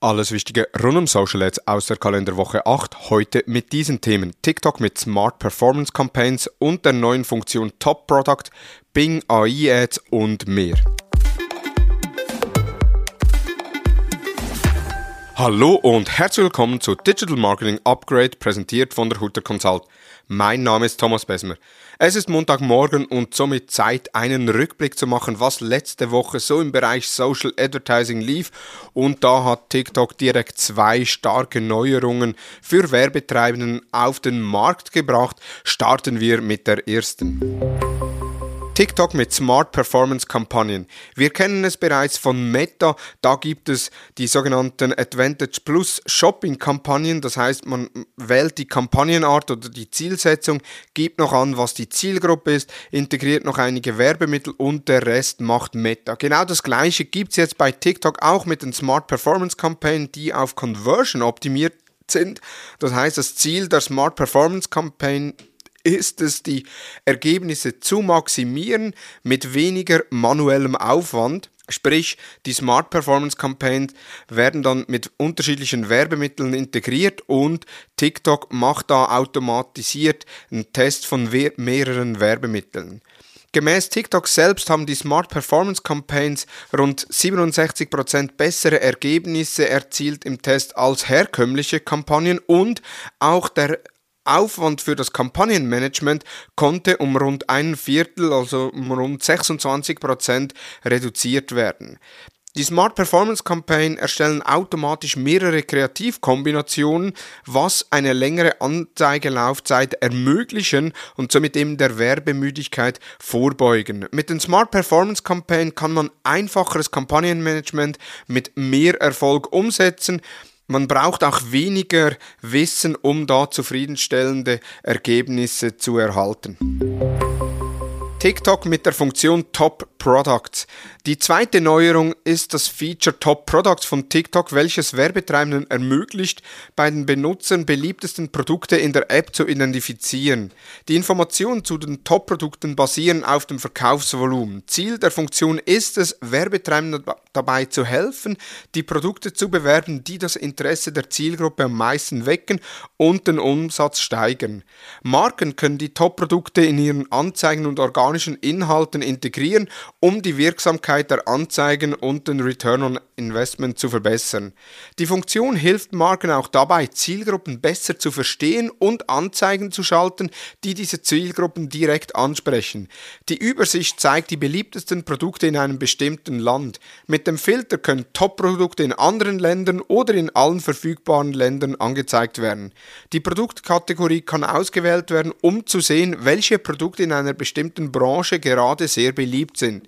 Alles Wichtige rund um Social Ads aus der Kalenderwoche 8. Heute mit diesen Themen. TikTok mit Smart Performance Campaigns und der neuen Funktion Top Product, Bing AI Ads und mehr. Hallo und herzlich willkommen zu Digital Marketing Upgrade, präsentiert von der Hutter Consult. Mein Name ist Thomas Besmer. Es ist Montagmorgen und somit Zeit, einen Rückblick zu machen, was letzte Woche so im Bereich Social Advertising lief. Und da hat TikTok direkt zwei starke Neuerungen für Werbetreibenden auf den Markt gebracht. Starten wir mit der ersten. TikTok mit Smart Performance Kampagnen. Wir kennen es bereits von Meta, da gibt es die sogenannten Advantage Plus Shopping Kampagnen, das heißt man wählt die Kampagnenart oder die Zielsetzung, gibt noch an, was die Zielgruppe ist, integriert noch einige Werbemittel und der Rest macht Meta. Genau das gleiche gibt es jetzt bei TikTok auch mit den Smart Performance Kampagnen, die auf Conversion optimiert sind. Das heißt, das Ziel der Smart Performance Campaign ist es, die Ergebnisse zu maximieren mit weniger manuellem Aufwand. Sprich, die Smart Performance Campaigns werden dann mit unterschiedlichen Werbemitteln integriert und TikTok macht da automatisiert einen Test von mehreren Werbemitteln. Gemäß TikTok selbst haben die Smart Performance Campaigns rund 67% bessere Ergebnisse erzielt im Test als herkömmliche Kampagnen und auch der Aufwand für das Kampagnenmanagement konnte um rund ein Viertel, also um rund 26 Prozent reduziert werden. Die Smart Performance Campaign erstellen automatisch mehrere Kreativkombinationen, was eine längere Anzeigelaufzeit ermöglichen und somit eben der Werbemüdigkeit vorbeugen. Mit den Smart Performance Campaign kann man einfacheres Kampagnenmanagement mit mehr Erfolg umsetzen. Man braucht auch weniger Wissen, um da zufriedenstellende Ergebnisse zu erhalten. TikTok mit der Funktion Top Products. Die zweite Neuerung ist das Feature Top Products von TikTok, welches Werbetreibenden ermöglicht, bei den Benutzern beliebtesten Produkte in der App zu identifizieren. Die Informationen zu den Top-Produkten basieren auf dem Verkaufsvolumen. Ziel der Funktion ist es, Werbetreibenden dabei zu helfen, die Produkte zu bewerben, die das Interesse der Zielgruppe am meisten wecken und den Umsatz steigern. Marken können die Top-Produkte in ihren Anzeigen und organischen Inhalten integrieren um die Wirksamkeit der Anzeigen und den Return on Investment zu verbessern. Die Funktion hilft Marken auch dabei, Zielgruppen besser zu verstehen und Anzeigen zu schalten, die diese Zielgruppen direkt ansprechen. Die Übersicht zeigt die beliebtesten Produkte in einem bestimmten Land. Mit dem Filter können Top-Produkte in anderen Ländern oder in allen verfügbaren Ländern angezeigt werden. Die Produktkategorie kann ausgewählt werden, um zu sehen, welche Produkte in einer bestimmten Branche gerade sehr beliebt sind.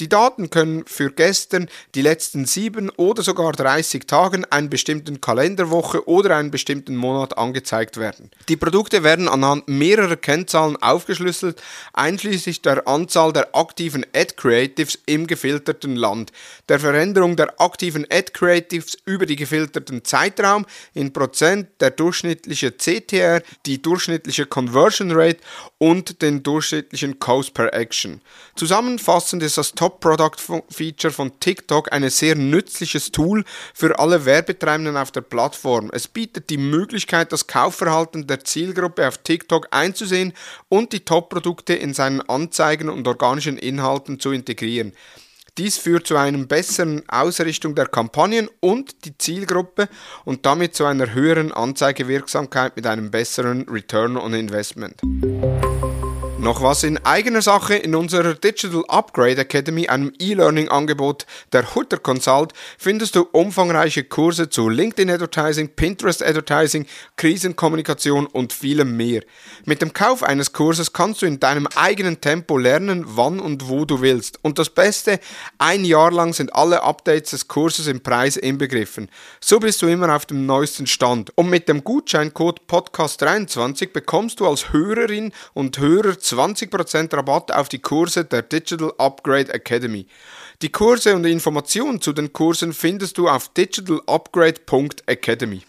Die Daten können für gestern, die letzten sieben oder sogar 30 Tagen, einen bestimmten Kalenderwoche oder einen bestimmten Monat angezeigt werden. Die Produkte werden anhand mehrerer Kennzahlen aufgeschlüsselt, einschließlich der Anzahl der aktiven Ad Creatives im gefilterten Land, der Veränderung der aktiven Ad Creatives über die gefilterten Zeitraum in Prozent, der durchschnittliche CTR, die durchschnittliche Conversion Rate und den durchschnittlichen Cost per Action. Zusammenfassend ist das Top-Product-Feature von TikTok ein sehr nützliches Tool für alle Werbetreibenden auf der Plattform. Es bietet die Möglichkeit, das Kaufverhalten der Zielgruppe auf TikTok einzusehen und die Top-Produkte in seinen Anzeigen und organischen Inhalten zu integrieren. Dies führt zu einer besseren Ausrichtung der Kampagnen und die Zielgruppe und damit zu einer höheren Anzeigewirksamkeit mit einem besseren Return on Investment. Noch was in eigener Sache in unserer Digital Upgrade Academy, einem E-Learning-Angebot der Hutter Consult, findest du umfangreiche Kurse zu LinkedIn Advertising, Pinterest Advertising, Krisenkommunikation und vielem mehr. Mit dem Kauf eines Kurses kannst du in deinem eigenen Tempo lernen, wann und wo du willst. Und das Beste, ein Jahr lang sind alle Updates des Kurses im Preis inbegriffen. So bist du immer auf dem neuesten Stand. Und mit dem Gutscheincode Podcast23 bekommst du als Hörerin und Hörer 20% Rabatt auf die Kurse der Digital Upgrade Academy. Die Kurse und Informationen zu den Kursen findest du auf digitalupgrade.academy.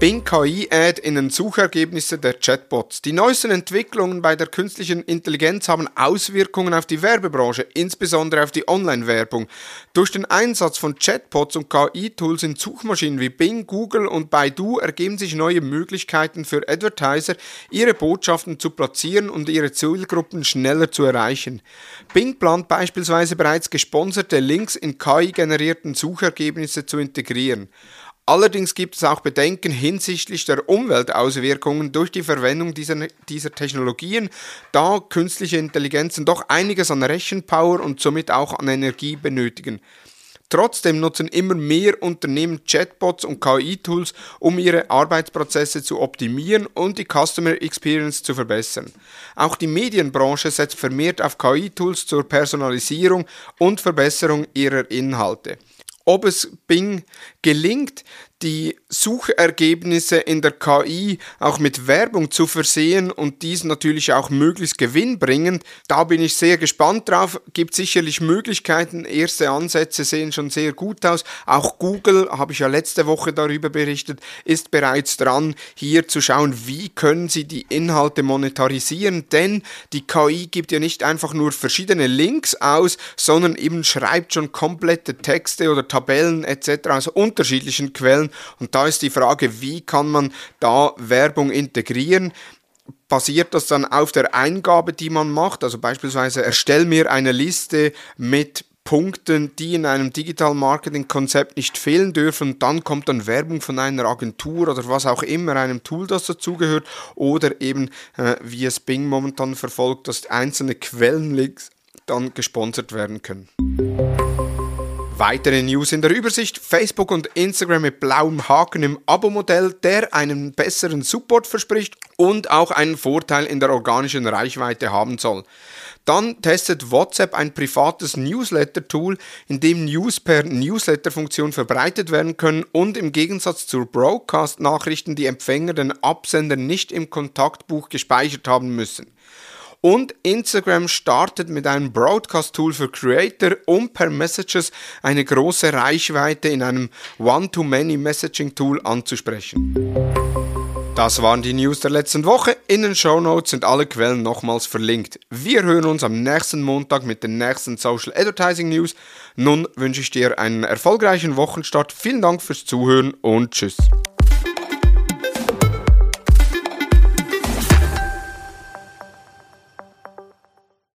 Bing KI Ad in den Suchergebnisse der Chatbots. Die neuesten Entwicklungen bei der künstlichen Intelligenz haben Auswirkungen auf die Werbebranche, insbesondere auf die Online-Werbung. Durch den Einsatz von Chatbots und KI-Tools in Suchmaschinen wie Bing, Google und Baidu ergeben sich neue Möglichkeiten für Advertiser, ihre Botschaften zu platzieren und ihre Zielgruppen schneller zu erreichen. Bing plant beispielsweise bereits gesponserte Links in KI-generierten Suchergebnisse zu integrieren. Allerdings gibt es auch Bedenken hinsichtlich der Umweltauswirkungen durch die Verwendung dieser, dieser Technologien, da künstliche Intelligenzen doch einiges an Rechenpower und somit auch an Energie benötigen. Trotzdem nutzen immer mehr Unternehmen Chatbots und KI-Tools, um ihre Arbeitsprozesse zu optimieren und die Customer Experience zu verbessern. Auch die Medienbranche setzt vermehrt auf KI-Tools zur Personalisierung und Verbesserung ihrer Inhalte ob es Bing gelingt, die Suchergebnisse in der KI auch mit Werbung zu versehen und dies natürlich auch möglichst gewinnbringend. Da bin ich sehr gespannt drauf. Gibt sicherlich Möglichkeiten. Erste Ansätze sehen schon sehr gut aus. Auch Google, habe ich ja letzte Woche darüber berichtet, ist bereits dran, hier zu schauen, wie können sie die Inhalte monetarisieren. Denn die KI gibt ja nicht einfach nur verschiedene Links aus, sondern eben schreibt schon komplette Texte oder Tabellen etc. aus unterschiedlichen Quellen und da ist die Frage, wie kann man da Werbung integrieren? basiert das dann auf der Eingabe, die man macht? Also beispielsweise erstell mir eine Liste mit Punkten, die in einem Digital Marketing Konzept nicht fehlen dürfen. Dann kommt dann Werbung von einer Agentur oder was auch immer, einem Tool, das dazugehört. Oder eben, äh, wie es Bing momentan verfolgt, dass einzelne Quellenlinks dann gesponsert werden können. Weitere News in der Übersicht. Facebook und Instagram mit blauem Haken im Abo-Modell, der einen besseren Support verspricht und auch einen Vorteil in der organischen Reichweite haben soll. Dann testet WhatsApp ein privates Newsletter-Tool, in dem News per Newsletter-Funktion verbreitet werden können und im Gegensatz zur Broadcast-Nachrichten die Empfänger den Absender nicht im Kontaktbuch gespeichert haben müssen. Und Instagram startet mit einem Broadcast-Tool für Creator, um per Messages eine große Reichweite in einem One-to-Many-Messaging-Tool anzusprechen. Das waren die News der letzten Woche. In den Show Notes sind alle Quellen nochmals verlinkt. Wir hören uns am nächsten Montag mit den nächsten Social Advertising News. Nun wünsche ich dir einen erfolgreichen Wochenstart. Vielen Dank fürs Zuhören und tschüss.